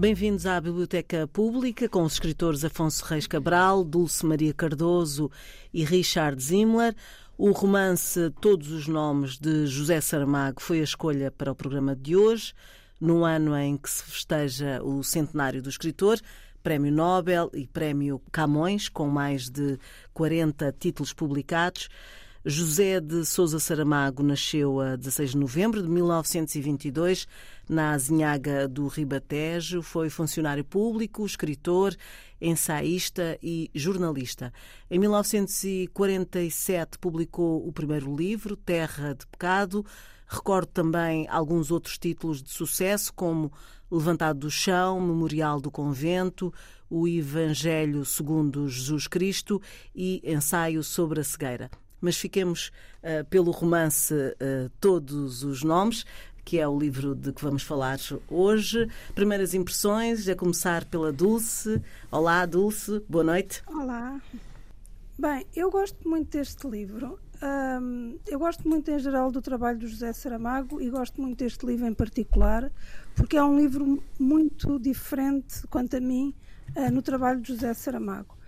Bem-vindos à Biblioteca Pública com os escritores Afonso Reis Cabral, Dulce Maria Cardoso e Richard Zimmler. O romance Todos os Nomes de José Saramago foi a escolha para o programa de hoje, no ano em que se festeja o centenário do escritor. Prémio Nobel e Prémio Camões, com mais de 40 títulos publicados. José de Souza Saramago nasceu a 16 de novembro de 1922 na Azinhaga do Ribatejo. Foi funcionário público, escritor, ensaísta e jornalista. Em 1947 publicou o primeiro livro, Terra de Pecado. Recordo também alguns outros títulos de sucesso, como Levantado do Chão, Memorial do Convento, O Evangelho segundo Jesus Cristo e Ensaio sobre a Cegueira mas fiquemos uh, pelo romance uh, Todos os Nomes, que é o livro de que vamos falar hoje. Primeiras impressões, a começar pela Dulce. Olá, Dulce, boa noite. Olá. Bem, eu gosto muito deste livro. Um, eu gosto muito em geral do trabalho do José Saramago e gosto muito deste livro em particular, porque é um livro muito diferente, quanto a mim, uh, no trabalho de José Saramago.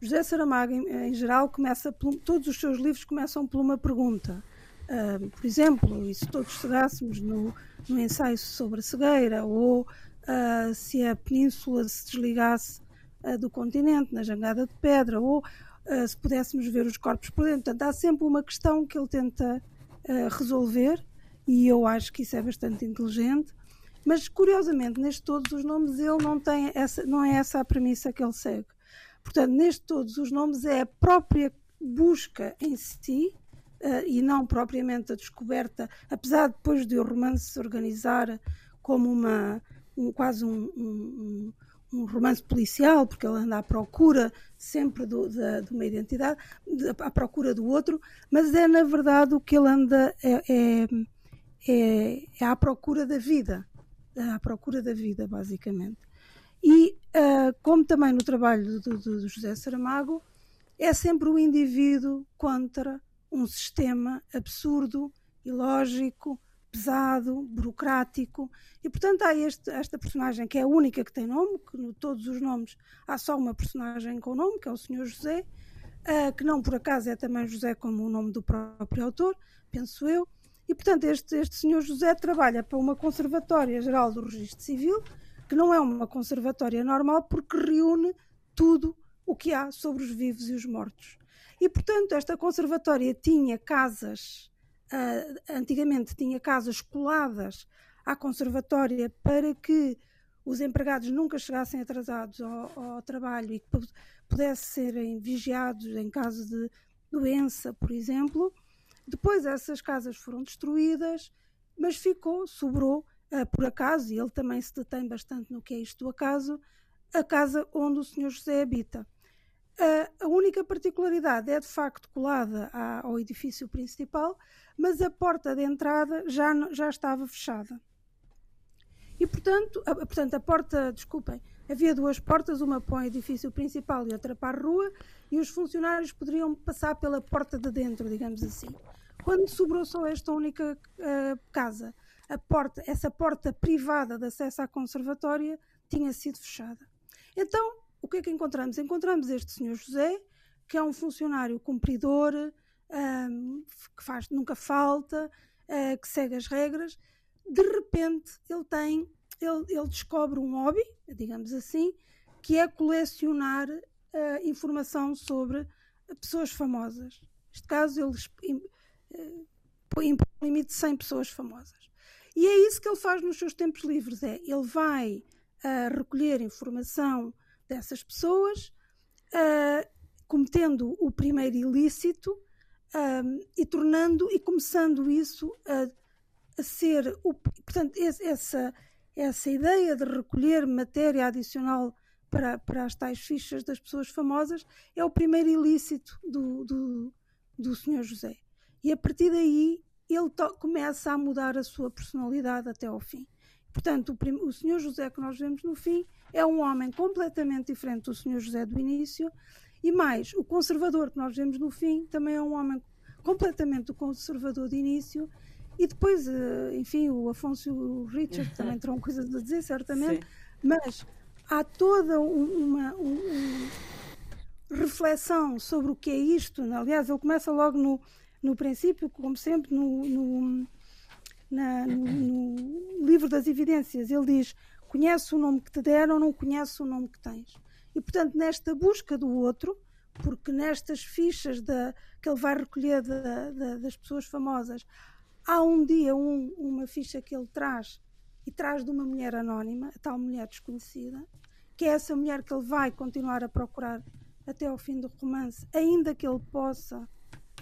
José Saramago, em, em geral, começa por, todos os seus livros começam por uma pergunta. Uh, por exemplo, e se todos chegássemos no, no ensaio sobre a cegueira, ou uh, se a península se desligasse uh, do continente, na jangada de pedra, ou se pudéssemos ver os corpos por dentro. Portanto, há sempre uma questão que ele tenta resolver, e eu acho que isso é bastante inteligente. Mas, curiosamente, neste todos os nomes, ele não tem essa, não é essa a premissa que ele segue. Portanto, neste todos os nomes é a própria busca em si uh, e não propriamente a descoberta, apesar de depois de o romance se organizar como uma um, quase um, um, um, romance policial, porque ele anda à procura sempre do, da, de uma identidade, de, à procura do outro, mas é na verdade o que ele anda é, é, é, é à procura da vida, é à procura da vida, basicamente. E, uh, como também no trabalho do, do, do, José Saramago, é sempre o indivíduo contra um sistema absurdo, ilógico, pesado, burocrático. E, portanto, há este, esta personagem que é a única que tem nome, que no todos os nomes há só uma personagem com nome, que é o Senhor José, uh, que não por acaso é também José como o nome do próprio autor, penso eu. E, portanto, este, este Senhor José trabalha para uma Conservatória Geral do Registro Civil, que não é uma conservatória normal porque reúne tudo o que há sobre os vivos e os mortos. E, portanto, esta conservatória tinha casas, uh, antigamente tinha casas coladas à conservatória para que os empregados nunca chegassem atrasados ao, ao trabalho e que pudessem serem vigiados em caso de doença, por exemplo. Depois essas casas foram destruídas, mas ficou, sobrou uh, por acaso, e ele também se detém bastante no que é isto do acaso, a casa onde o Senhor José habita. Uh, a única particularidade é de facto colada à, ao edifício principal, mas a porta de entrada já, já estava fechada. E portanto a, portanto, a porta, desculpem, havia duas portas, uma para o edifício principal e outra para a rua, e os funcionários poderiam passar pela porta de dentro, digamos assim. Quando sobrou só esta única uh, casa, porta, essa porta privada de acesso à conservatória tinha sido fechada. Então, o que é que encontramos? Encontramos este senhor José, que é um funcionário cumpridor, um, que faz, nunca falta, uh, que segue as regras. De repente, ele tem, ele, ele descobre um hobby, digamos assim, que é colecionar uh, informação sobre pessoas famosas. Neste caso, ele uh, põe um limite de 100 pessoas famosas. E é isso que ele faz nos seus tempos livres, é ele vai uh, recolher informação dessas pessoas, uh, cometendo o primeiro ilícito um, e tornando e começando isso a, a ser o, portanto essa essa ideia de recolher matéria adicional para, para as tais fichas das pessoas famosas é o primeiro ilícito do, do, do Sr. José. E a partir daí ele começa a mudar a sua personalidade até ao fim. Portanto, o, o Senhor José que nós vemos no fim é um homem completamente diferente do Senhor José do início, e mais, o conservador que nós vemos no fim também é um homem completamente conservador de início, E depois, eh, enfim, o Afonso e o Richard também terão coisas a dizer, certamente, Sim. mas há toda uma, uma, reflexão sobre o que é isto. Aliás, ele começa logo no, no princípio, como sempre, no, no, na, no, no livro das evidências. Ele diz: Conhece o nome que te deram, não conhece o nome que tens. E, portanto, nesta busca do outro, porque nestas fichas da, que ele vai recolher da, da, das pessoas famosas, há um dia um, uma ficha que ele traz e traz de uma mulher anónima, a tal mulher desconhecida, que é essa mulher que ele vai continuar a procurar até ao fim do romance, ainda que ele possa,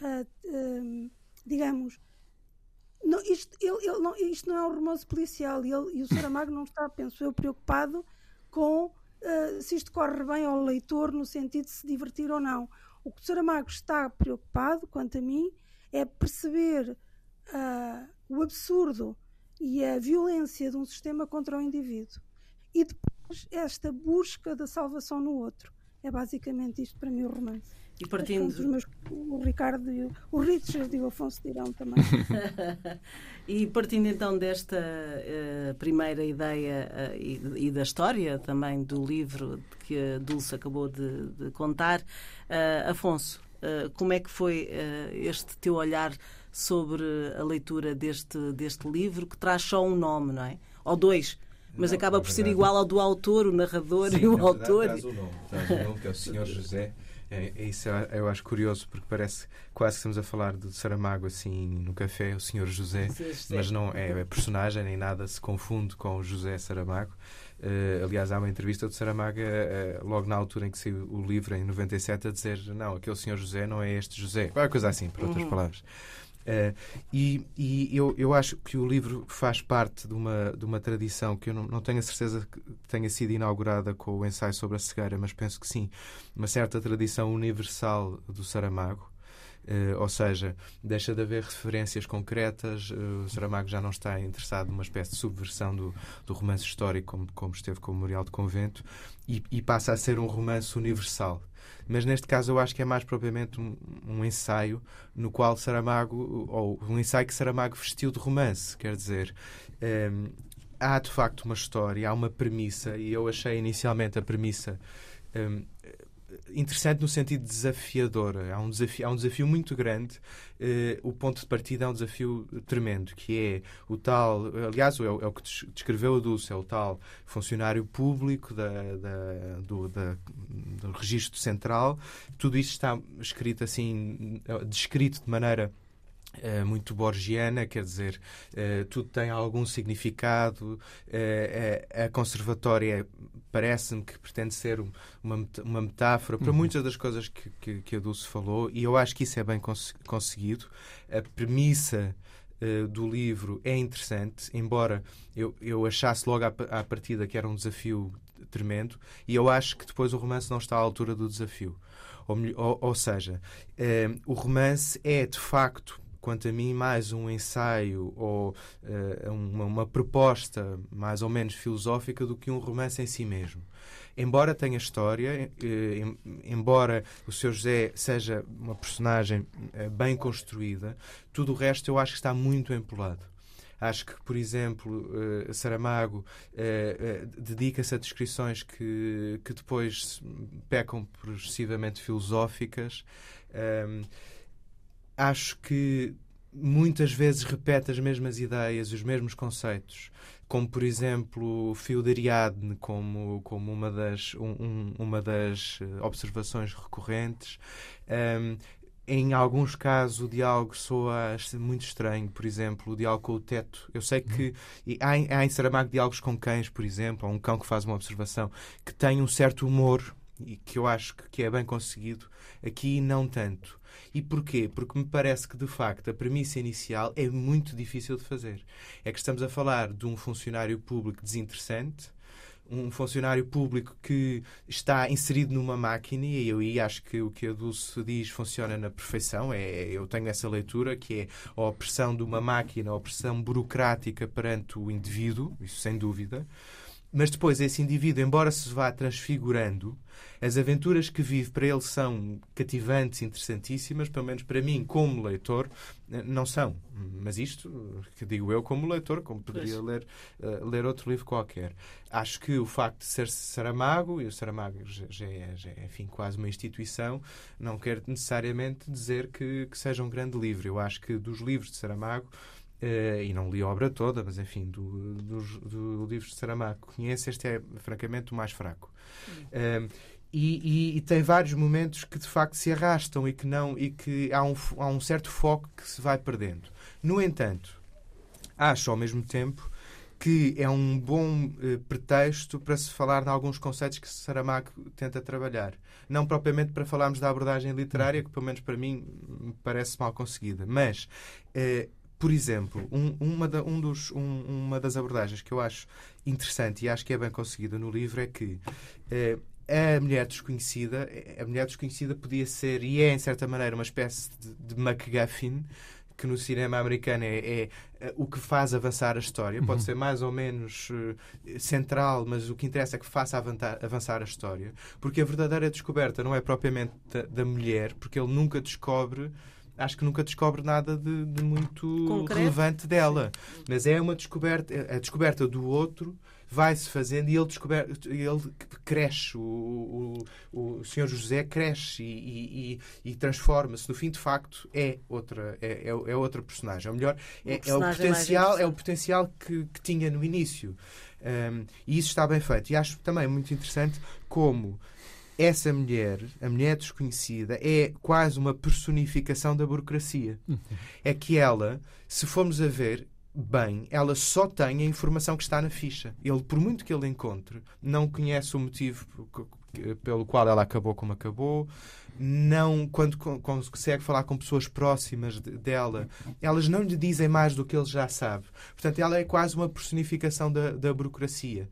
uh, digamos, não, isto, ele, ele não, isto não é um romance policial e, ele, e o Saramago não está, penso eu, preocupado com uh, se isto corre bem ao leitor no sentido de se divertir ou não. O que o Saramago está preocupado, quanto a mim, é perceber uh, o absurdo e a violência de um sistema contra o indivíduo. E depois esta busca da salvação no outro. É basicamente isto para mim o romance. E partindo. Meus, o Ricardo e o, o Richard e o Afonso dirão também. e partindo então desta uh, primeira ideia uh, e, e, da história também do livro que a Dulce acabou de, de contar, uh, Afonso, como é que foi este teu olhar sobre a leitura deste, deste livro, que traz só um nome, não é? Ou dois. Mas não, acaba por verdade, ser igual ao do autor, o narrador sim, e o autor. Traz o nome, traz o nome que é o Senhor José. É, é isso eu acho curioso porque parece quase que estamos a falar de Saramago assim no café, o Senhor José, mas não é, é personagem nem nada se confunde com o José Saramago. Uh, aliás, há uma entrevista de Saramago uh, logo na altura em que saiu o livro, em 97, a dizer: Não, aquele Senhor José não é este José. Qualquer coisa assim, por outras uhum. palavras. Uh, e, e eu, eu acho que o livro faz parte de uma, de uma tradição que eu não, não tenho a certeza que tenha sido inaugurada com o ensaio sobre a cegueira, mas penso que sim, uma certa tradição universal do Saramago. Uh, ou seja, deixa de haver referências concretas, uh, o Saramago já não está interessado numa espécie de subversão do, do romance histórico, como, como esteve com o Memorial de Convento, e, e, passa a ser um romance universal mas neste caso eu acho que é mais propriamente um, um, ensaio no qual Saramago, ou um ensaio que Saramago vestiu de romance, quer dizer. Um, ehm, há de facto uma história, há uma premissa, e eu achei inicialmente a premissa um, ehm, interessante no sentido desafiador. Há um desafio, há um desafio muito grande. Uh, o ponto de partida é um desafio tremendo, que é o tal, aliás, é o, é o que descreveu a Dulce, é o tal funcionário público da, da, do, da, do registro central. Tudo isto está escrito assim, descrito de maneira Uh, muito borgiana, quer dizer, uh, tudo tem algum significado. Uh, a conservatória parece-me que pretende ser uma, uma metáfora para uhum. muitas das coisas que, que, que, a Dulce falou, e eu acho que isso é bem cons conseguido. A premissa do livro é interessante, embora eu, eu achasse logo à, à partida que era um desafio tremendo, e eu acho que depois o romance não está à altura do desafio. Ou, ou, ou seja, o romance é de facto quanto a mim, mais um ensaio ou uh, uma, uma, proposta mais ou menos filosófica do que um romance em si mesmo. Embora tenha história, uh, embora o Sr. José seja uma personagem uh, bem construída, tudo o resto eu acho que está muito empolado. Acho que, por exemplo, Saramago dedica-se a descrições que, que depois pecam por excessivamente filosóficas. Ehm, acho que muitas vezes repete as mesmas ideias, os mesmos conceitos, como por exemplo o fio de Ariadne, como, como uma, das, um, uma das eh, observações recorrentes. Um, em alguns casos o diálogo soa muito estranho, por exemplo, o diálogo com o teto. Eu sei que há, há em Saramago diálogos com cães, por exemplo, ou um cão que faz uma observação, que tem um certo humor e que eu acho que é bem conseguido. Aqui não tanto. E porquê? Porque me parece que, de facto, a premissa inicial é muito difícil de fazer. É que estamos a falar de um funcionário público desinteressante, um funcionário público que está inserido numa máquina e eu acho que o que a Dulce diz funciona na perfeição. É, eu tenho essa leitura que é a opressão de uma máquina, a opressão burocrática perante o indivíduo, isso sem dúvida. Mas depois esse indivíduo, embora se vá transfigurando, as aventuras que vive para ele são cativantes, interessantíssimas, pelo menos para mim, como leitor, eh, não são. Mas isto, que digo eu como leitor, como poderia ler, uh, ler outro livro qualquer. Acho que o facto de ser Saramago, e o Saramago já, já, é, já é, enfim, quase uma instituição, não quer necessariamente dizer que, que seja um grande livro. Eu acho que dos livros de Saramago, Uh, e não li a obra toda, mas enfim, do, do, do livro de Saramago conheço, este é francamente o mais fraco. Uh, e, e, e, tem vários momentos que de facto se arrastam e que não e que há um, há um certo foco que se vai perdendo. No entanto, acho ao mesmo tempo que é um bom uh, pretexto para se falar de alguns conceitos que Saramago tenta trabalhar. Não propriamente para falarmos da abordagem literária, que pelo menos para mim me parece mal conseguida, mas uh, por exemplo, um, uma, da, um dos, um, uma das abordagens que eu acho interessante e acho que é bem conseguida no livro é que eh, a mulher desconhecida, a mulher desconhecida podia ser e é em certa maneira uma espécie de, de MacGuffin que no cinema americano é, é, é, o que faz avançar a história. Pode uhum. ser mais ou menos uh, central, mas o que interessa é que faça avançar a história. Porque a verdadeira descoberta não é propriamente da, da mulher, porque ele nunca descobre acho que nunca descobre nada de, de muito Concreto. relevante dela. Mas é uma descoberta, a descoberta do outro vai-se fazendo e ele, descober, ele cresce, o, o, o Senhor José cresce e, e, e transforma-se. No fim, de facto, é outra, é, é, é outra personagem. Ou melhor, é, é o potencial, é o potencial que, que tinha no início. Um, e isso está bem feito. E acho também muito interessante como essa mulher, a mulher desconhecida, é quase uma personificação da burocracia. Uhum. É que ela, se formos a ver bem, ela só tem a informação que está na ficha. Ele, por muito que ele encontre, não conhece o motivo pelo qual ela acabou como acabou, não quando consegue falar com pessoas próximas dela, elas não lhe dizem mais do que ele já sabe. Portanto, ela é quase uma personificação da, da burocracia.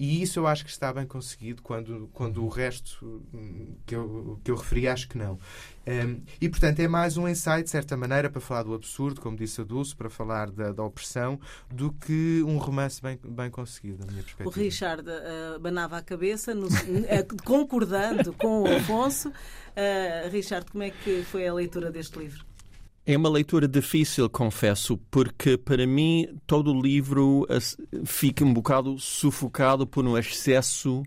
E isso eu acho que está bem conseguido quando, quando o resto hum, que eu, que eu referi acho que não. Um, e, portanto, é mais um ensaio, de certa maneira, para falar do absurdo, como disse a Dulce, para falar da, da opressão, do que um romance bem, bem conseguido, na minha perspectiva. O Richard uh, banava a cabeça, no, uh, concordando com o Afonso. Uh, Richard, como é que foi a leitura deste livro? É uma leitura difícil, confesso, porque para mim todo o livro fica um bocado sufocado por um excesso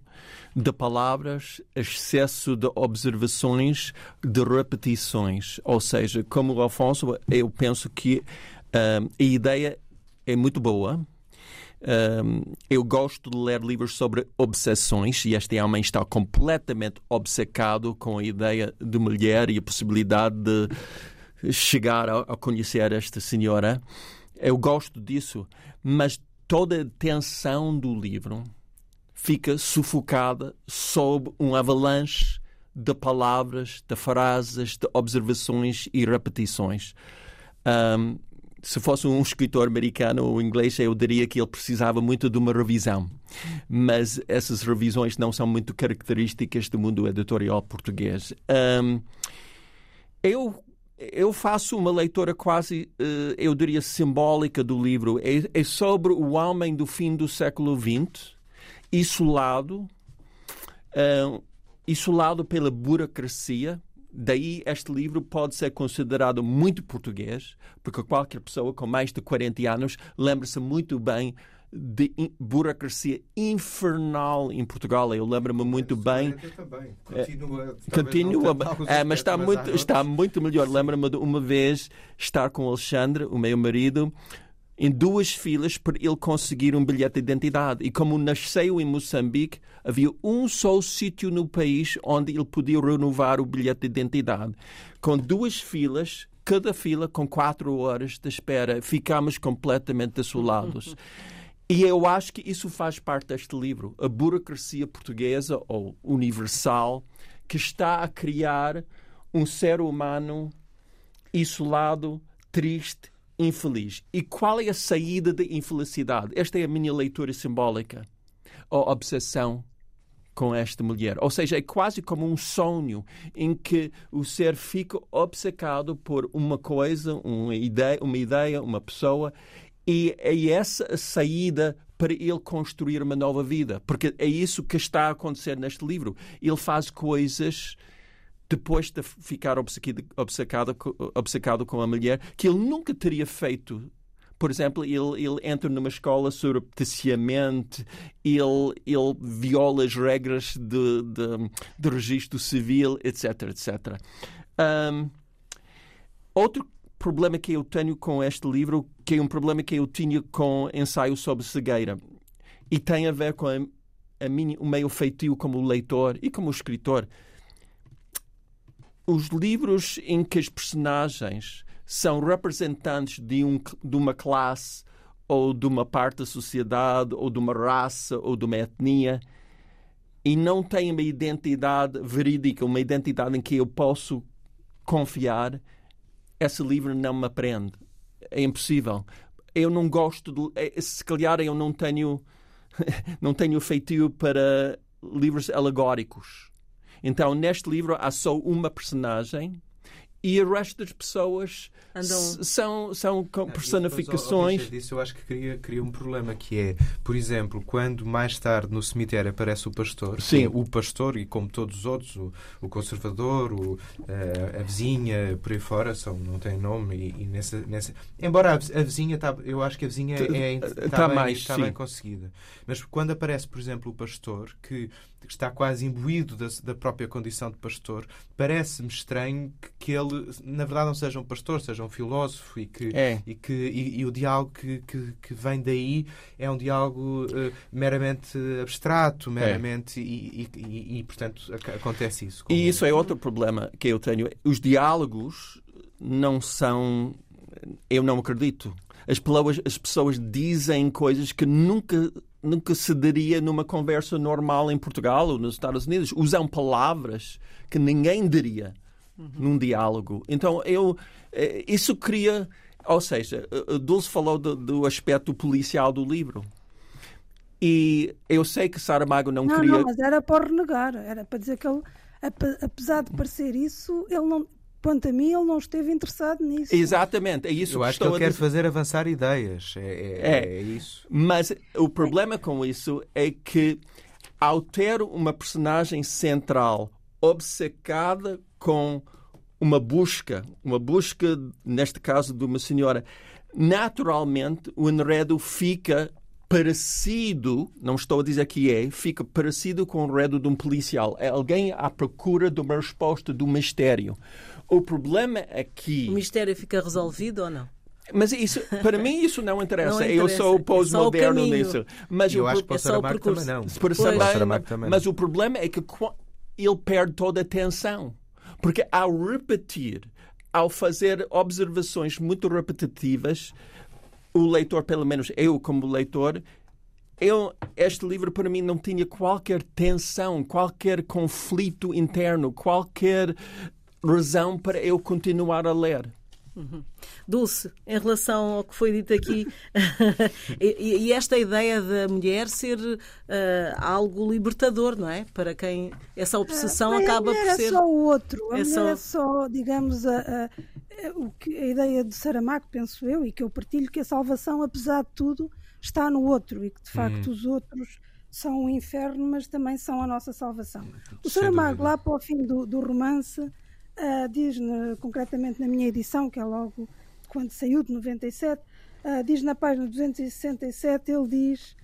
de palavras, excesso de observações, de repetições. Ou seja, como o Alfonso, eu penso que uh, a ideia é muito boa, um, eu gosto de ler livros sobre obsessões e este homem está completamente obcecado com a ideia de mulher e a possibilidade de chegar a, a conhecer esta senhora. Eu gosto disso, mas toda a tensão do livro fica sufocada sob um avalanche de palavras, de frases, de observações e repetições. Um, se fosse um escritor americano ou inglês, eu diria que ele precisava muito de uma revisão. Mas essas revisões não são muito características do mundo editorial português. Um, eu eu faço uma leitura quase, uh, eu diria, simbólica do livro. É, é, sobre o homem do fim do século XX, isolado, uh, isolado pela burocracia. Daí este livro pode ser considerado muito português, porque qualquer pessoa com mais de 40 anos lembra-se muito bem de burocracia infernal em Portugal. Eu lembro-me muito bem. Continua, continua é, mas está muito, está muito melhor. Lembro-me de uma vez estar com o Alexandre, o meu marido, em duas filas para ele conseguir um bilhete de identidade. E como nasceu em Moçambique, havia um só sítio no país onde ele podia renovar o bilhete de identidade. Com duas filas, cada fila com quatro horas de espera, ficámos completamente desolados. E eu acho que isso faz parte deste livro, a burocracia portuguesa ou universal que está a criar um ser humano isolado, triste, infeliz. E qual é a saída da infelicidade? Esta é a minha leitura simbólica. A obsessão com esta mulher. Ou seja, é quase como um sonho em que o ser fica obcecado por uma coisa, uma ideia, uma, ideia, uma pessoa e é essa saída para ele construir uma nova vida. Porque é isso que está a acontecer neste livro. Ele faz coisas depois de ficar obcecado com a mulher que ele nunca teria feito por exemplo, ele, ele entra numa escola surrepticiamente, ele, ele viola as regras de, de, de registro civil, etc, etc. Um, outro problema que eu tenho com este livro, que é um problema que eu tinha com ensaio sobre cegueira, e tem a ver com a, a minha, o meu feitio como leitor e como escritor. Os livros em que as personagens são representantes de, um, de uma classe ou de uma parte da sociedade ou de uma raça ou de uma etnia e não têm uma identidade verídica, uma identidade em que eu posso confiar, esse livro não me aprende. É impossível. Eu não gosto de. É, se calhar eu não tenho. não tenho feitio para livros alegóricos. Então, neste livro há só uma personagem e o resto das pessoas Andam... são, são personificações. Não, disso, eu acho que cria, cria um problema que é, por exemplo, quando mais tarde no cemitério aparece o pastor, Sim. É o pastor e como todos os outros, o, o conservador, o, a, eh, a, vizinha, por aí fora, são, não tem nome e, e nessa, nessa, embora a, a vizinha, tá, eu acho que a vizinha é, está, tá bem, mais, está bem conseguida. Mas quando aparece, por exemplo, o pastor, que está quase imbuído da, da própria condição de pastor, parece-me estranho que, que, ele, na verdade, não seja um pastor, seja um filósofo e que, é. e, que e, e, o diálogo que, que, que, vem daí é um diálogo uh, meramente abstrato, é. meramente. É. E, e, e, portanto, acontece isso. E isso é outro problema que eu tenho. Os diálogos não são. Eu não acredito. As pessoas, as pessoas dizem coisas que nunca nunca se daria numa conversa normal em Portugal ou nos Estados Unidos. Usam palavras que ninguém diria uhum. num diálogo. Então, eu, eh, isso cria. Ou seja, Dulce falou do, do, aspecto policial do livro. E eu sei que Saramago não, não queria. Não, mas era para renegar. Era para dizer que ele, apesar de parecer isso, ele não quanto a mim, ele não esteve interessado nisso. Exatamente, é isso Eu que acho que ele quer fazer avançar ideias. É, é, é, é, isso. Mas o problema com isso é que, ao ter uma personagem central obcecada com uma busca, uma busca, neste caso, de uma senhora, naturalmente o enredo fica parecido, não estou a dizer que é, fica parecido com o enredo de um policial. É alguém à procura de uma resposta do mistério. O problema aqui. O mistério fica resolvido ou não? Mas isso, para mim isso não interessa. Não interessa. Eu sou é pós-moderno é nisso. Mas eu o, acho que para o Saramago também não. Para Saramago também mas o problema é que ele perde toda a atenção. Porque ao repetir, ao fazer observações muito repetitivas, o leitor, pelo menos eu como leitor, eu, este livro para mim não tinha qualquer tensão, qualquer conflito interno, qualquer razão para eu continuar a ler. Uhum. Dulce, em relação ao que foi dito aqui, e, e, esta ideia da mulher ser uh, algo libertador, não é? Para quem essa obsessão é, acaba por ser. É só o outro, a é só... é só, digamos, a, a, a, a ideia de Saramago, penso eu, e que eu partilho, que a salvação, apesar de tudo, está no outro e que de facto uhum. os outros são o inferno, mas também são a nossa salvação. O Saramago, lá para o fim do, do romance Uh, diz -ne, concretamente na minha edição, que é logo quando saiu de 97, uh, ah, diz na página 267, ele diz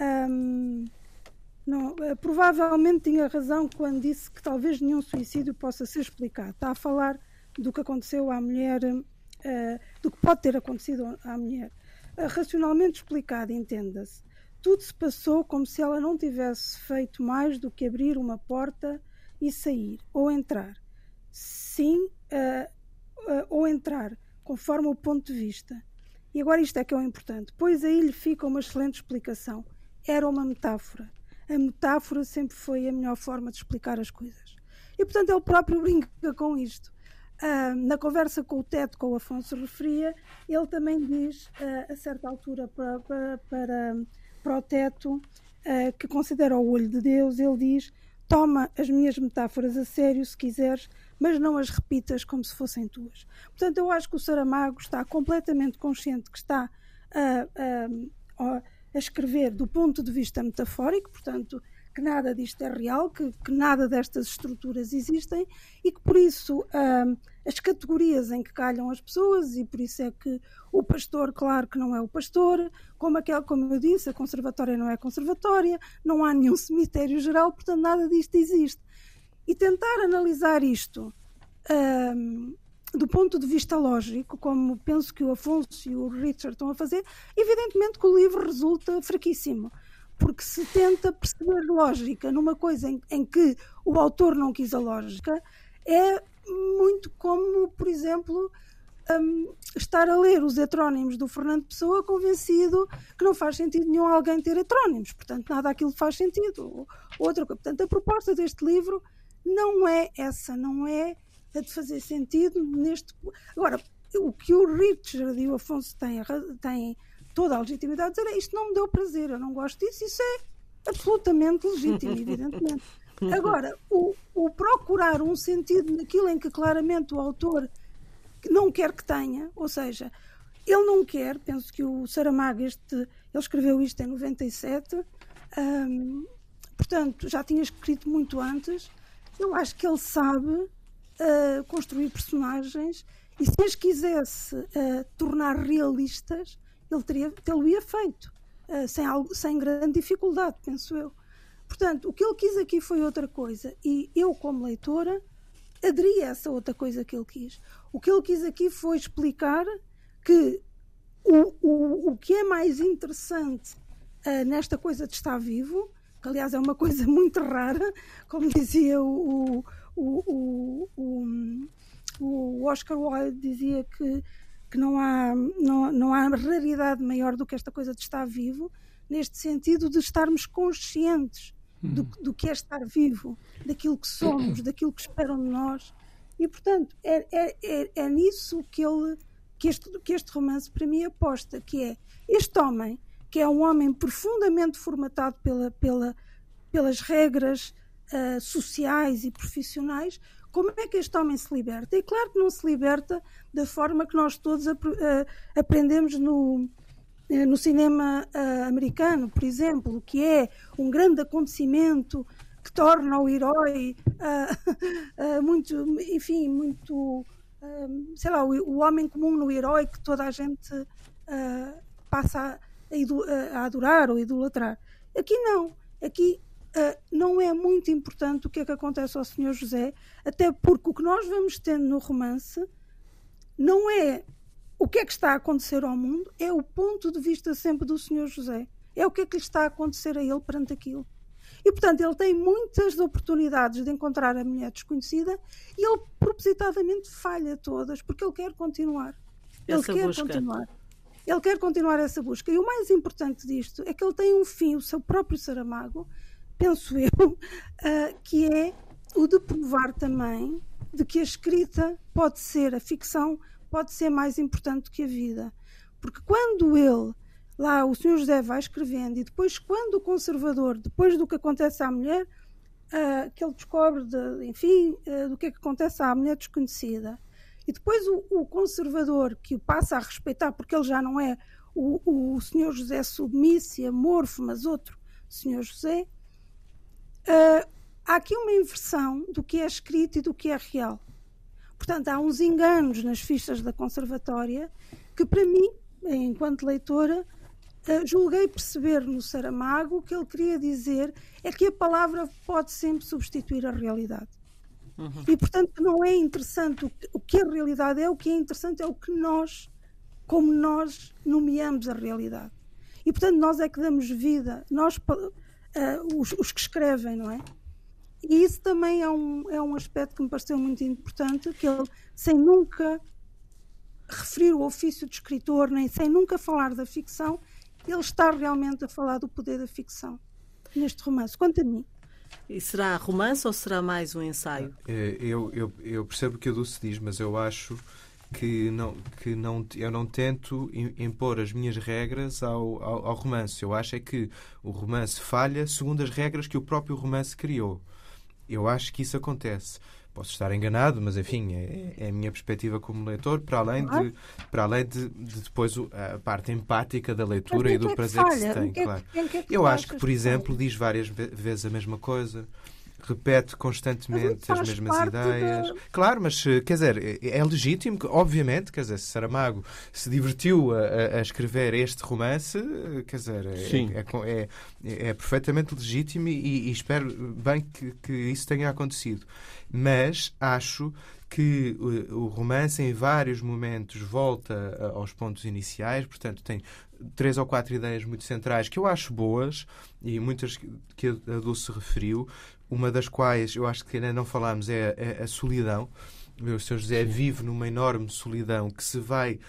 um, não, uh, provavelmente tinha razão quando disse que talvez nenhum suicídio possa ser explicado. Está a falar do que aconteceu à mulher, do que pode ter acontecido à mulher. racionalmente explicado, entenda-se. Tudo se passou como se ela não tivesse feito mais do que abrir uma porta e sair, ou entrar sim uh, uh, ou entrar, conforme o ponto de vista. E agora isto é que é o importante. Pois aí lhe fica uma excelente explicação. Era uma metáfora. A metáfora sempre foi a melhor forma de explicar as coisas. E portanto ele próprio brinca com isto. Uh, na conversa com o Teto, com o Afonso referia, ele também diz, uh, a certa altura, para, para, para, para o Teto, uh, que considera o olho de Deus, ele diz: Toma as minhas metáforas a sério, se quiseres, mas não as repitas como se fossem tuas. Portanto, eu acho que o Saramago está completamente consciente que está a, a, a escrever do ponto de vista metafórico, portanto, que nada disto é real, que, que nada destas estruturas existem e que por isso as categorias em que calham as pessoas, e por isso é que o pastor, claro que não é o pastor, como, aquele, como eu disse, a conservatória não é conservatória, não há nenhum cemitério geral, portanto nada disto existe. E tentar analisar isto hum, do ponto de vista lógico, como penso que o Afonso e o Richard estão a fazer, evidentemente que o livro resulta fraquíssimo porque se tenta perceber lógica numa coisa em, em, que o autor não quis a lógica, é muito como, por exemplo, um, estar a ler os heterónimos do Fernando Pessoa convencido que não faz sentido nenhum alguém ter heterónimos, portanto, nada aquilo faz sentido. Outra coisa. Portanto, a proposta deste livro não é essa, não é a de fazer sentido neste. Agora, o que o Richard e o Afonso têm, têm toda a legitimidade de dizer isto não me deu prazer, eu não gosto disso, isso é absolutamente legítimo, evidentemente. Agora, o, o, procurar um sentido naquilo em que claramente o autor não quer que tenha, ou seja, ele não quer, penso que o Saramago, este, ele escreveu isto em 97, hum, portanto, já tinha escrito muito antes, eu acho que ele sabe uh, construir personagens e se as quisesse uh, tornar realistas, ele teria, tê-lo-ia feito, uh, sem, algo, sem grande dificuldade, penso eu. Portanto, o que ele quis aqui foi outra coisa, e eu, como leitora, aderi a essa outra coisa que ele quis. O que ele quis aqui foi explicar que o, o, o que é mais interessante uh, nesta coisa de estar vivo, que aliás é uma coisa muito rara, como dizia o, o, o, o Oscar Wilde, dizia que que não há, não, não há raridade maior do que esta coisa de estar vivo, neste sentido de estarmos conscientes do, hum. do que é estar vivo, daquilo que somos, daquilo que esperam de nós. E, portanto, é, é, é, é nisso que, ele, que, este, que este romance para mim aposta, que é este homem, que é um homem profundamente formatado pela, pela, pelas regras uh, sociais e profissionais, como é que este homem se liberta? E claro que não se liberta da forma que nós todos ap uh, aprendemos no, uh, no cinema americano, por exemplo, que é um grande acontecimento que torna o herói muito, enfim, muito, sei lá, o, o, homem comum no herói que toda a gente passa a, a adorar ou idolatrar. Aqui não. Aqui Uh, não é muito importante o que é que acontece ao Senhor José, até porque o que nós vamos tendo no romance não é o que é que está a acontecer ao mundo, é o ponto de vista sempre do Senhor José. É o que é que lhe está a acontecer a ele perante aquilo. E, portanto, ele tem muitas oportunidades de encontrar a mulher desconhecida e ele propositadamente falha todas, porque ele quer continuar. Ele quer busca. continuar. Ele quer continuar essa busca. E o mais importante disto é que ele tem um fim, o seu próprio Saramago, penso eu, uh, que é o de provar também de que a escrita pode ser, a ficção pode ser mais importante que a vida. Porque quando ele, lá o Sr. José vai escrevendo, e depois, quando o conservador, depois do que acontece à mulher, uh, que ele descobre, de, enfim, uh, do que é que acontece à mulher desconhecida, e depois o, o, conservador que o passa a respeitar, porque ele já não é o, o Sr. José submisso e amorfo, mas outro Sr. José, Uh, há aqui uma inversão do que é escrito e do que é real. Portanto, há uns enganos nas fichas da conservatória que, para mim, enquanto leitora, uh, julguei perceber no Saramago que ele queria dizer é que a palavra pode sempre substituir a realidade. Uhum. E, portanto, não é interessante o que, a realidade é, o que é interessante é o que nós, como nós nomeamos a realidade. E, portanto, nós é que damos vida, nós uh, os, os, que escrevem, não é? E isso também é um, é um aspecto que me pareceu muito importante, que ele, sem nunca referir o ofício de escritor, nem sem nunca falar da ficção, ele está realmente a falar do poder da ficção neste romance. Quanto a mim. E será romance ou será mais um ensaio? Eh, eu, eu, eu percebo o que a Dulce diz, mas eu acho que não que não eu não tento impor as minhas regras ao, ao, ao, romance. Eu acho é que o romance falha segundo as regras que o próprio romance criou. Eu acho que isso acontece posso estar enganado, mas enfim, é, é a minha perspectiva como leitor, para além de, para além de, de depois a parte empática da leitura e do é prazer que, se tem, que claro. É Eu acho que, por exemplo, diz várias vezes a mesma coisa repete constantemente as mesmas ideias. Da... Claro, mas quer dizer, é, é legítimo, obviamente, quer dizer, se Saramago se divertiu a, a escrever este romance, quer dizer, é, é, é, é perfeitamente legítimo e, e espero bem que, que, isso tenha acontecido. Mas acho que o, o romance em vários momentos volta aos pontos iniciais, portanto tem três ou quatro ideias muito centrais que eu acho boas e muitas que a Dulce referiu, uma das quais eu acho que ainda não falámos é, é a solidão. O Sr. José Sim. vive numa enorme solidão que se vai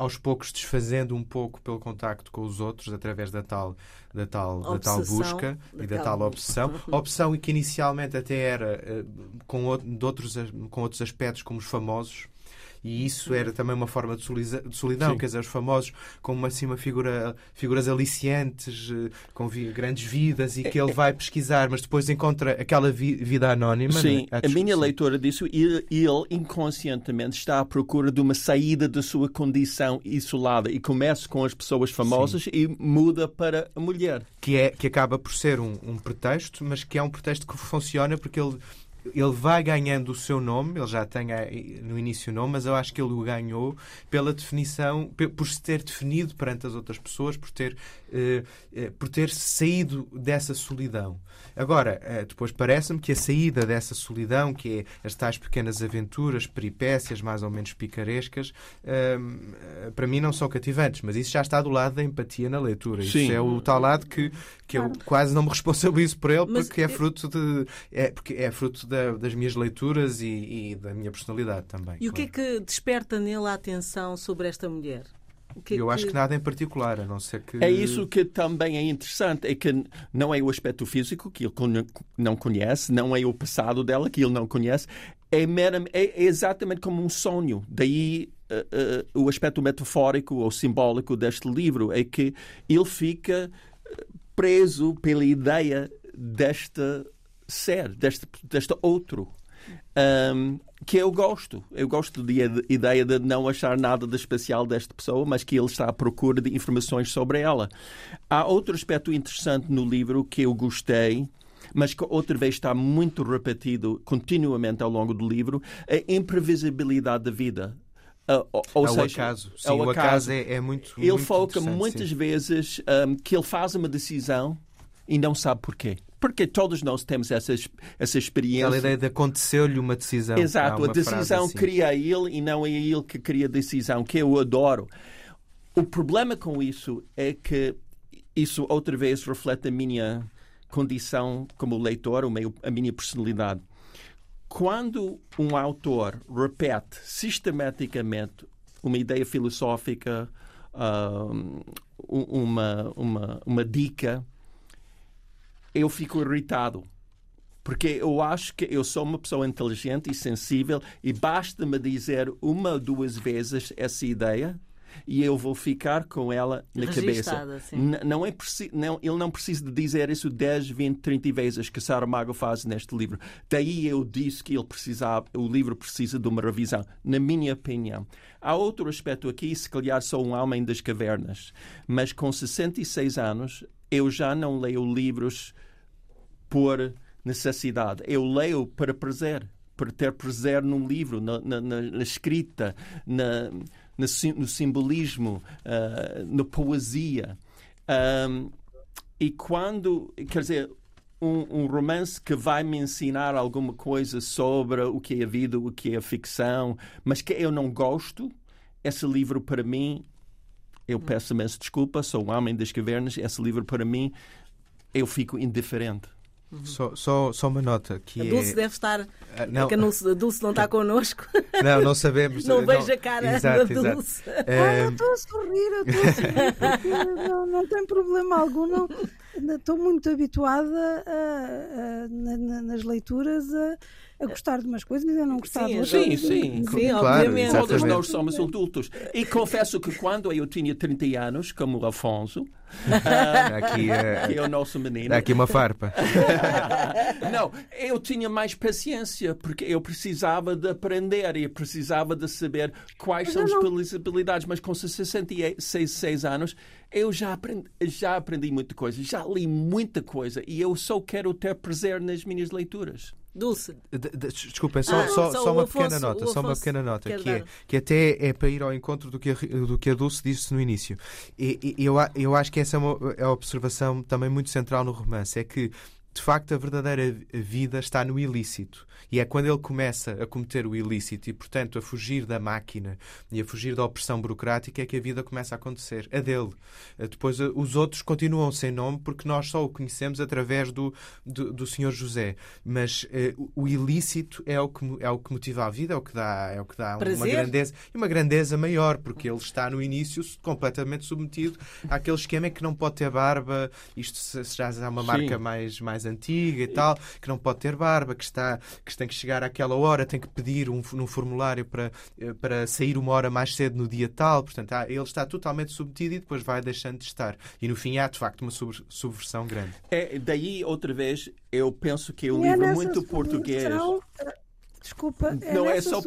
aos poucos desfazendo um pouco pelo contacto com os outros através da tal da tal, da tal busca e da tal obsessão. Opção que inicialmente até era eh, com, de outros, com outros aspectos como os famosos, e isso era também uma forma de solidão, Sim. quer dizer, os famosos como assim uma figura, figuras aliciantes, eh, com vi, grandes vidas e que ele vai pesquisar, mas depois encontra aquela vi, vida anónima. Sim, é? a minha leitora disso, ele, ele inconscientemente está à procura de uma saída da sua condição isolada e começa com as pessoas famosas Sim. e muda para a mulher. Que, é, que acaba por ser um, um pretexto, mas que é um pretexto que funciona porque ele ele vai ganhando o seu nome, ele já tem no início o nome, mas eu acho que ele o ganhou pela definição, por se ter definido perante as outras pessoas, por ter, eh, eh, por ter saído dessa solidão. Agora, eh, depois parece-me que a saída dessa solidão, que é as tais pequenas aventuras, peripécias mais ou menos picarescas, ehm, para mim não são cativantes, mas isso já está do lado da empatia na leitura. Sim. Isso é o tal lado que, que eu quase não me responsabilizo por ele, mas porque é fruto de. É, porque é fruto da, das minhas leituras e, e, da minha personalidade também. E claro. o que é que desperta nele a atenção sobre esta mulher? Que é eu que... acho que nada em particular, a não ser que. É isso que também é interessante, é que não é o aspecto físico que ele não conhece, não é o passado dela que ele não conhece, é, é exatamente como um sonho. Daí uh, uh, o aspecto metafórico ou simbólico deste livro é que ele fica preso pela ideia desta ser, deste, deste outro. Um, que eu gosto. Eu gosto da ideia de não achar nada de especial desta pessoa, mas que ele está à procura de informações sobre ela. Há outro aspecto interessante no livro que eu gostei, mas que outra vez está muito repetido continuamente ao longo do livro, a imprevisibilidade da vida. Uh, ou, ou é o seja, acaso. Sim, é o acaso, acaso é, é, muito Ele muito foca muitas sim. vezes um, que ele faz uma decisão e não sabe porquê. Porque todos nós temos essa, essa experiência. Aquela ideia de aconteceu-lhe uma decisão. Exato, a decisão assim. cria ele e não é ele que cria a decisão, que eu adoro. O problema com isso é que isso outra vez reflete a minha condição como leitor, a minha personalidade. Quando um autor repete sistematicamente uma ideia filosófica, uma, uma, uma dica, eu fico irritado. Porque eu acho que eu sou uma pessoa inteligente e sensível e basta-me dizer uma ou duas vezes essa ideia e eu vou ficar com ela na cabeça. Não é não, ele não precisa de dizer isso 10, 20, 30 vezes que Saramago faz neste livro. Daí eu disse que ele precisava, o livro precisa de uma revisão, na minha opinião. Há outro aspecto aqui, se calhar sou um homem das cavernas, mas com 66 anos eu já não leio livros por necessidade. Eu leio para prazer, para ter prazer num livro, na, na, na escrita, na, no simbolismo, uh, na poesia. Um, e quando, quer dizer, um, um, romance que vai me ensinar alguma coisa sobre o que é a vida, o que é a ficção, mas que eu não gosto, esse livro para mim eu peço imenso desculpa, sou um homem das cavernas, esse livro para mim, eu fico indiferente. Uhum. Só, só, só uma nota que a Dulce é... deve estar. Ah, não. É que a Dulce, a Dulce não está connosco. Não, não sabemos. não, não vejo a cara exato, da Dulce. Exato. É... Ah, eu estou a sorrir, eu estou a sorrir, não, não tem problema algum. Não, estou muito habituada a, a, a, nas leituras a a gostar de umas coisas e a não gostar sim, de outras. Sim, sim, sim, obviamente. Todos nós somos adultos. E confesso que quando eu tinha 30 anos, como o Afonso, uh, aqui, uh, que é o nosso menino. Aqui uma farpa. não, eu tinha mais paciência porque eu precisava de aprender e precisava de saber quais são as possibilidades, mas com 66 anos eu já aprendi, já aprendi muita coisa, já li muita coisa e eu só quero ter prazer nas minhas leituras. Dulce. Desculpem, só, ah, só, só, uma Afonso, pequena nota, só uma pequena nota, que, é, que até é para ir ao encontro do que a, do que a Dulce disse no início. E, e eu, eu acho que essa é uma, é uma observação também muito central no romance, é que de facto, a verdadeira vida está no ilícito. E é quando ele começa a cometer o ilícito e, portanto, a fugir da máquina e a fugir da opressão burocrática é que a vida começa a acontecer. A dele. Eh, depois, eh, os outros continuam sem nome porque nós só o conhecemos através do, do, do Senhor José. Mas uh, o ilícito é o, que, é o que motiva a vida, é o que dá, é o que dá uma grandeza e uma grandeza maior, porque ele está no início completamente submetido àquele esquema em que não pode ter barba. Isto já é uma Sim. marca mais, mais antiga e tal, que não pode ter barba, que está que tem que chegar àquela hora, tem que pedir um, um formulário para, eh, para sair uma hora mais cedo no dia tal. Portanto, ah, ele está totalmente submetido e depois vai deixando de estar. E no fim há, de facto, uma subversão grande. É, daí, outra vez, eu penso que o é livro muito português. Desculpa, é não é só.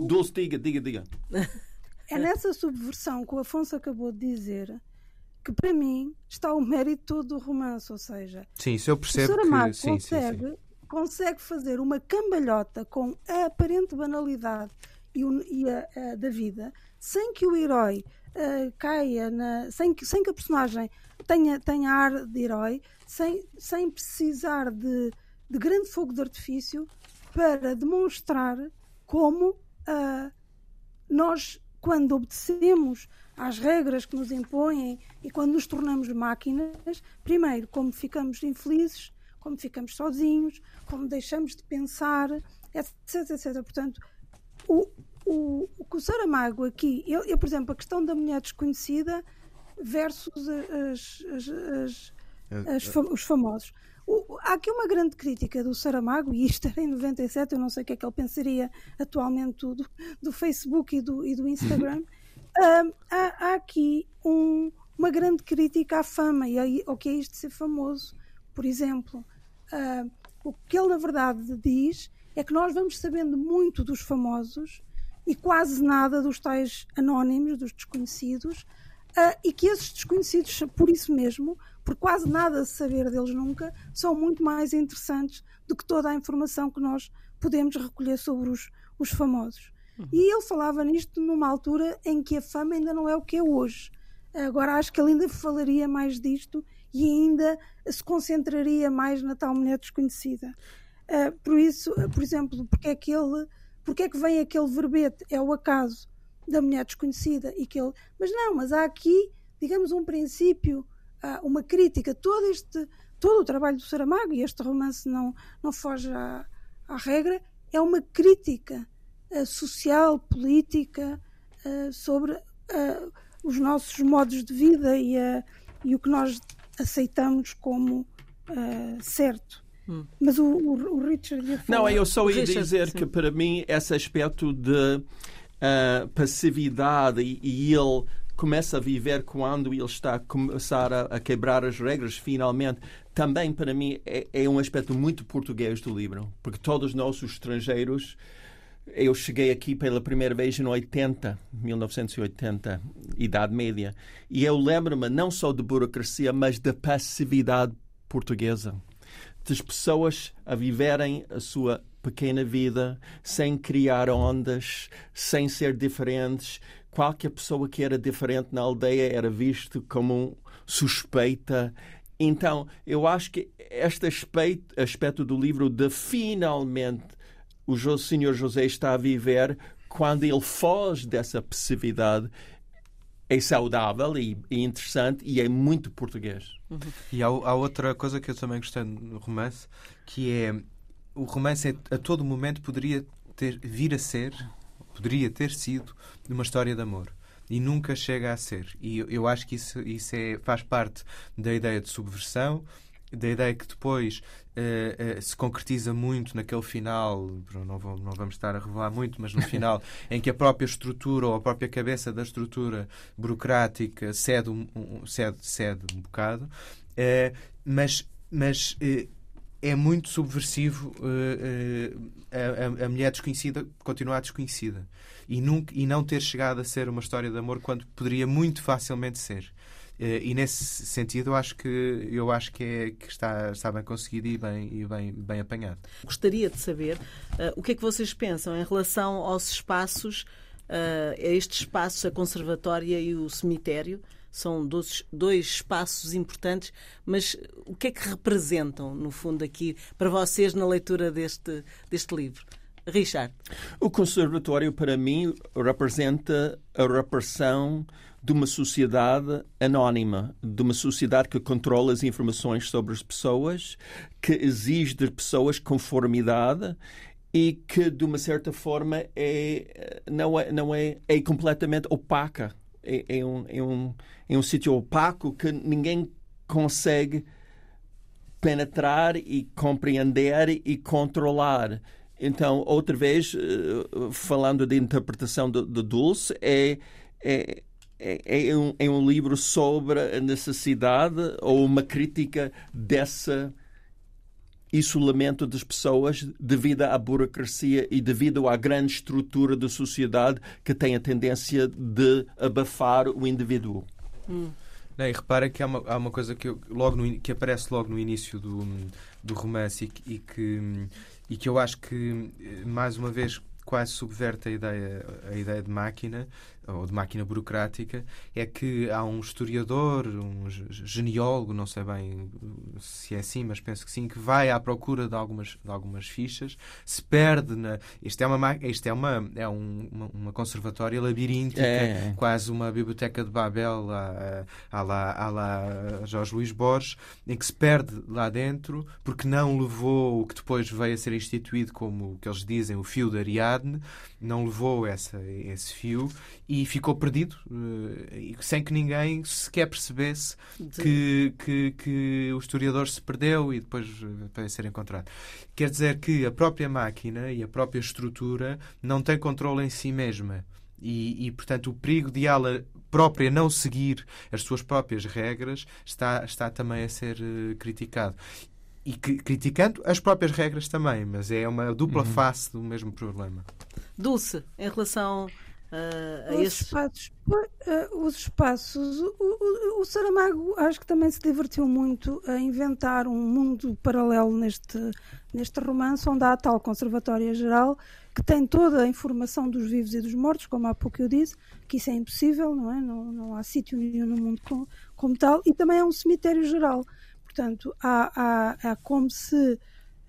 Dulce, diga, diga, diga. É nessa subversão que o Afonso acabou de dizer que para mim está o mérito todo do romance, ou seja, sim, isso eu percebo o que sim, consegue, sim, sim. consegue fazer uma cambalhota com a aparente banalidade e, o, e a, a, da vida, sem que o herói uh, caia na, sem que, sem que a personagem tenha, tenha ar de herói, sem, sem precisar de, de grande fogo de artifício para demonstrar como uh, nós, quando obedecemos às regras que nos impõem e quando nos tornamos máquinas, primeiro, como ficamos infelizes, como ficamos sozinhos, como deixamos de pensar, etc, etc. Portanto, o, o, o que o Saramago aqui, eu, eu, por exemplo, a questão da mulher desconhecida versus as, as, as, os famosos. O, há aqui uma grande crítica do Saramago, e isto era em 97, eu não sei o que é que ele pensaria atualmente do, do Facebook e do, e do Instagram, há, há, aqui um, uma grande crítica à fama e ao que é isto de ser famoso. Por exemplo, uh, o que ele na verdade diz é que nós vamos sabendo muito dos famosos e quase nada dos tais anónimos, dos desconhecidos, uh, e que esses desconhecidos, por isso mesmo, por quase nada saber deles nunca, são muito mais interessantes do que toda a informação que nós podemos recolher sobre os, os famosos. E ele falava nisto numa altura em que a fama ainda não é o que é hoje. Agora acho que ele ainda falaria mais disto e ainda se concentraria mais na tal mulher desconhecida. Uh, por isso, por exemplo, porque é que ele, porque é que vem aquele verbete? É o acaso da mulher desconhecida e que ele, mas não, mas há aqui, digamos, um princípio, uh, uma crítica, todo este, todo o trabalho do Saramago e este romance não não foge à, à regra, é uma crítica uh, social, política, uh, sobre uh, os nossos modos de vida e, e, o que nós aceitamos como certo. Hum. Mas o, o, o Richard ia falar... Não, eu só ia Richard, dizer sim. que para mim esse aspecto de passividade e, e ele começa a viver quando ele está a começar a, a, quebrar as regras, finalmente, também para mim é, é, um aspecto muito português do livro, porque todos nós, os estrangeiros, eu cheguei aqui pela primeira vez em 80, 1980, Idade Média, e eu lembro-me não só de burocracia, mas da passividade portuguesa. Das pessoas a viverem a sua pequena vida sem criar ondas, sem ser diferentes. Qualquer pessoa que era diferente na aldeia era visto como suspeita. Então, eu acho que este aspecto, aspecto do livro de finalmente o senhor José está a viver quando ele foge dessa passividade é saudável e, interessante e é muito português. Uhum. E há, há, outra coisa que eu também gostei no romance, que é o romance é, a todo momento poderia ter, vir a ser, poderia ter sido uma história de amor. E nunca chega a ser. E eu acho que isso, isso é, faz parte da ideia de subversão, da ideia que depois uh, uh, se concretiza muito naquele final, não, vou, não, vamos estar a revelar muito, mas no final, em que a própria estrutura ou a própria cabeça da estrutura burocrática cede um, um cede, cede um bocado, uh, mas, mas é muito subversivo a, a, mulher desconhecida continuar desconhecida e, nunca, e não ter chegado a ser uma história de amor quando poderia muito facilmente ser. Uh, e nesse sentido eu acho que eu acho que, é, que está, está bem conseguido e bem, e bem, bem apanhado. Gostaria de saber o que é que vocês pensam em relação aos espaços, a estes espaços, a conservatória e o cemitério são dois, dois espaços importantes, mas o que é que representam, no fundo, aqui para vocês na leitura deste, deste livro? Richard. O conservatório, para mim, representa a repressão de uma sociedade anónima, de uma sociedade que controla as informações sobre as pessoas, que exige das pessoas conformidade e que, de uma certa forma, é, não, é, não é, é completamente opaca é, é, um, é, um, é um sítio opaco que ninguém consegue penetrar e compreender e controlar. Então, outra vez, eh, falando de interpretação de, Dulce, é, é, é, é, um, é um livro sobre a necessidade ou uma crítica dessa isolamento das pessoas devido à burocracia e devido à grande estrutura da sociedade que tem a tendência de abafar o indivíduo. Hum. Não, e repara que há uma, há uma coisa que, eu, logo no, que aparece logo no início do, do romance e, e, que, e que eu acho que, mais uma vez, quase subverte a ideia, a ideia de máquina, ou de máquina burocrática, é que há um historiador, um geneólogo, não sei bem se é assim, mas penso que sim, que vai à procura de algumas, de algumas fichas, se perde na. Isto é uma, isto é uma, é um, uma, uma conservatória labiríntica, é. quase uma biblioteca de Babel à, à, lá, à lá Jorge Luís Borges, em que se perde lá dentro porque não levou o que depois veio a ser instituído como o que eles dizem, o fio de Ariadne, não levou essa, esse fio e ficou perdido, uh, sem que ninguém sequer percebesse que, que, que, o historiador se perdeu e depois uh, para ser encontrado. Quer dizer que a própria máquina e a própria estrutura não tem controle em si mesma. E, e, portanto, o perigo de ela própria não seguir as suas próprias regras está, está também a ser uh, criticado e criticando as próprias regras também, mas é uma dupla uhum. face do mesmo problema. Dulce, em relação uh, a os esses... espaços, uh, os espaços o, o, o, Saramago acho que também se divertiu muito a inventar um mundo paralelo neste, neste romance, onde há a tal Conservatória Geral que tem toda a informação dos vivos e dos mortos, como há pouco eu disse, que isso é impossível, não é? Não, não há sítio nenhum no mundo como, como tal, e também é um cemitério geral. Portanto, há, há, há como se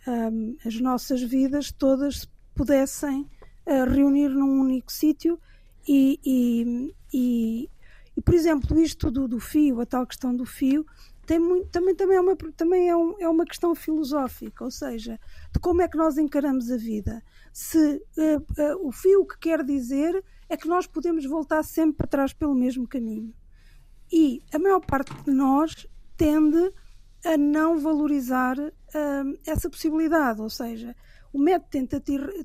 um, as nossas vidas todas pudessem reunir num único sítio e, e, e, e, por exemplo, isto do, do, fio, a tal questão do fio, tem muito, também, também, é uma, também é, um, é uma questão filosófica, ou seja, de como é que nós encaramos a vida. Se uh, uh, o fio que quer dizer é que nós podemos voltar sempre para trás pelo mesmo caminho. E a maior parte de nós tende a não valorizar uh, essa possibilidade, ou seja, o método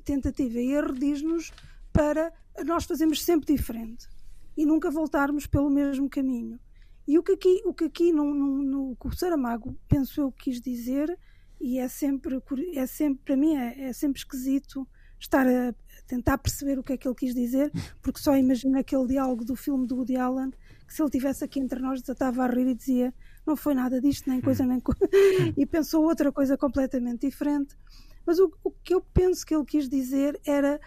tentativa, e erro diz-nos para nós fazermos sempre diferente e nunca voltarmos pelo mesmo caminho. E o que aqui, o que aqui no, no, no o Saramago, penso eu, quis dizer, e é sempre, é sempre para mim, é, é sempre esquisito estar a tentar perceber o que é que ele quis dizer, porque só imagino aquele diálogo do filme do Woody Allen, que se ele tivesse aqui entre nós desatava a rir e dizia não foi nada disto, nem coisa nem coisa, e pensou outra coisa completamente diferente. Mas o, o que eu penso que ele quis dizer era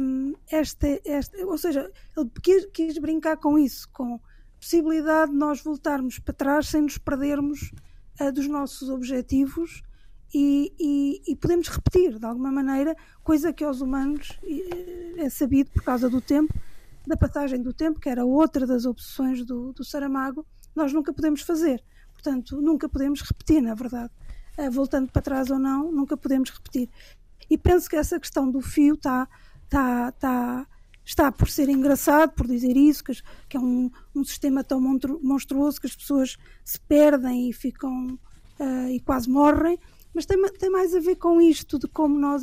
um, esta, esta, ou seja, ele quis, quis, brincar com isso, com a possibilidade de nós voltarmos para trás sem nos perdermos uh, dos nossos objetivos e, e, e, podemos repetir de alguma maneira, coisa que aos humanos é sabido por causa do tempo, da passagem do tempo, que era outra das opções do, do Saramago, nós nunca podemos fazer. Portanto, nunca podemos repetir, na verdade. Eh, voltando para trás ou não, nunca podemos repetir. E penso que essa questão do fio está, está, está, está por ser engraçado, por dizer isso, que, que é um, um sistema tão monstruoso que as pessoas se perdem e ficam uh, e quase morrem, mas tem, tem mais a ver com isto, de como nós,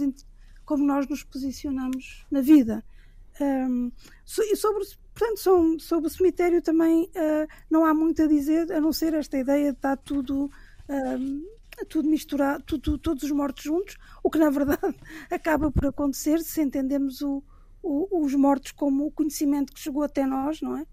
como nós nos posicionamos na vida. Um, e sobre, portanto, sobre o cemitério também uh, não há muito a dizer, a não ser esta ideia de estar tudo tudo misturado, tudo, todos os mortos juntos, o que na verdade acaba por acontecer se entendemos o, o, os mortos como o conhecimento que chegou até nós, não é?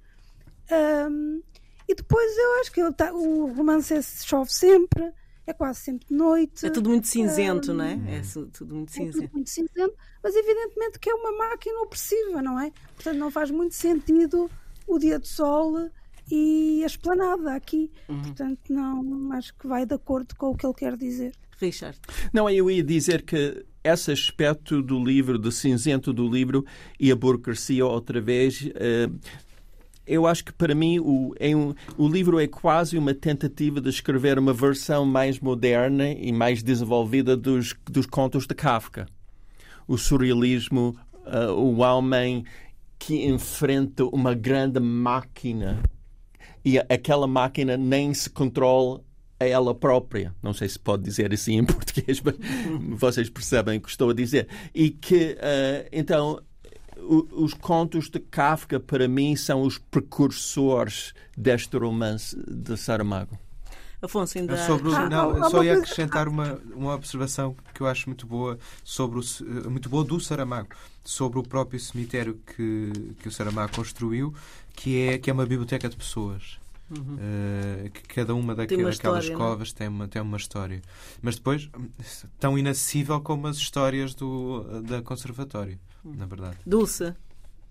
Um, e depois eu acho que tá, o romance é, chove sempre, é quase sempre de noite. É tudo muito cinzento, um, não é? É tudo muito cinzento. É tudo muito cinzento, mas evidentemente que é uma máquina opressiva, não é? Portanto, não faz muito sentido o dia de sol e a esplanada aqui. Uhum. Portanto, não acho que vai de acordo com o que ele quer dizer. Richard. Não, eu ia dizer que esse aspecto do livro, do cinzento do livro e a burocracia outra vez, uh, eu acho que para mim o, é um, o livro é quase uma tentativa de escrever uma versão mais moderna e mais desenvolvida dos, dos contos de Kafka. O surrealismo, uh, o homem que enfrenta uma grande máquina e aquela máquina nem se controla a ela própria. Não sei se pode dizer assim em português, mas vocês percebem o que estou a dizer. E que, uh, então, os contos de Kafka, para mim, são os precursores deste romance de Saramago. Afonso, ainda... Sobre o, ah, não, só ia acrescentar uma, uma observação que eu acho muito boa, sobre o, muito boa do Saramago, sobre o próprio cemitério que, que o Saramago construiu, que é, que é uma biblioteca de pessoas. Uhum. Uh, que cada uma daquelas história, é? covas tem uma, tem uma história. Mas depois, tão inacessível como as histórias do, da conservatório, uhum. na verdade. Dulce.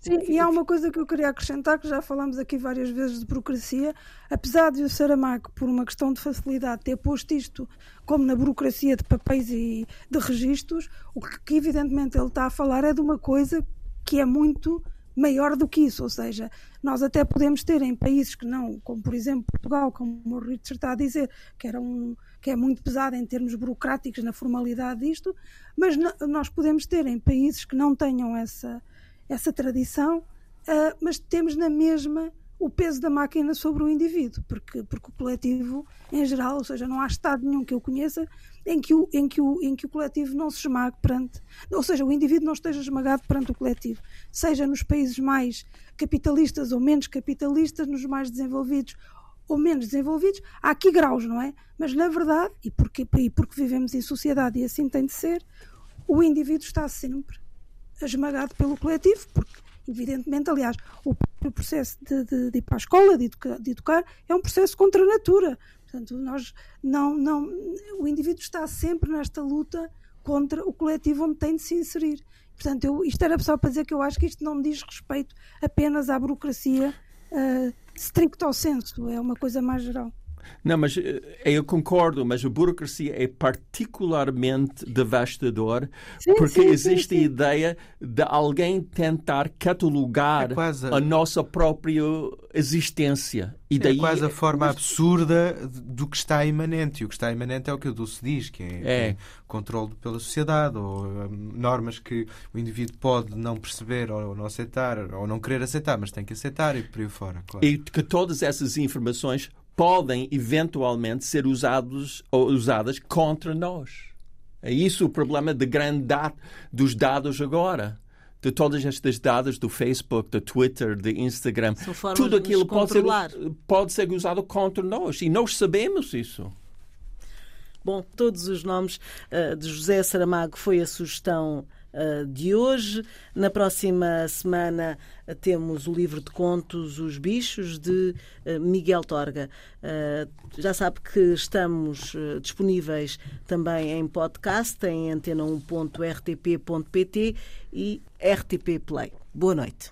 Sim, e há uma coisa que eu queria acrescentar, que já falamos aqui várias vezes de burocracia. Apesar de o Saramago, por uma questão de facilidade, ter posto isto como na burocracia de papéis e de registros, o que evidentemente ele está a falar é de uma coisa que é muito maior do que isso, ou seja, nós até podemos ter em países que não, como por exemplo Portugal, como o Richard está a dizer, que, era um, que é muito pesado em termos burocráticos na formalidade disto, mas nós podemos ter em países que não tenham essa, essa tradição, uh, mas temos na mesma o peso da máquina sobre o indivíduo, porque, porque o coletivo em geral, ou seja, não há Estado nenhum que eu conheça em que o, em que o, em que o coletivo não se esmague perante, ou seja, o indivíduo não esteja esmagado perante o coletivo, seja nos países mais capitalistas ou menos capitalistas, nos mais desenvolvidos ou menos desenvolvidos, há aqui graus, não é? Mas na verdade, e porque, e porque vivemos em sociedade e assim tem de ser, o indivíduo está sempre esmagado pelo coletivo, porque evidentemente, aliás, o processo de, de, de ir para a escola, de educar, de educar, é um processo contra a natura. Portanto, nós não, não, o indivíduo está sempre nesta luta contra o coletivo onde tem de se inserir. Portanto, eu, isto era só para dizer que eu acho que isto não diz respeito apenas à burocracia uh, stricto senso, é uma coisa mais geral. Não, mas eh, eu concordo, mas a burocracia é particularmente devastador sim, porque sim, existe sim, a ideia de alguém tentar catalogar é a... a... nossa própria existência. E daí... É quase a forma absurda do que está imanente. E o que está imanente é o que o Dulce diz, que é, é. é controle pela sociedade, ou um, normas que o indivíduo pode não perceber ou não aceitar, ou não querer aceitar, mas tem que aceitar e por aí fora. Claro. E que todas essas informações podem eventualmente ser usados ou usadas contra nós. É isso o problema de grande dos dados agora. De todas estas dados do Facebook, do Twitter, do Instagram, tudo aquilo pode ser, pode ser usado contra nós e nós sabemos isso. Bom, todos os nomes uh, de José Saramago foi a sugestão de hoje. Na próxima semana uh, temos o livro de contos Os Bichos, de uh, Miguel Torga. já sabe que estamos disponíveis também em podcast, em antena1.rtp.pt e RTP Play. Boa noite.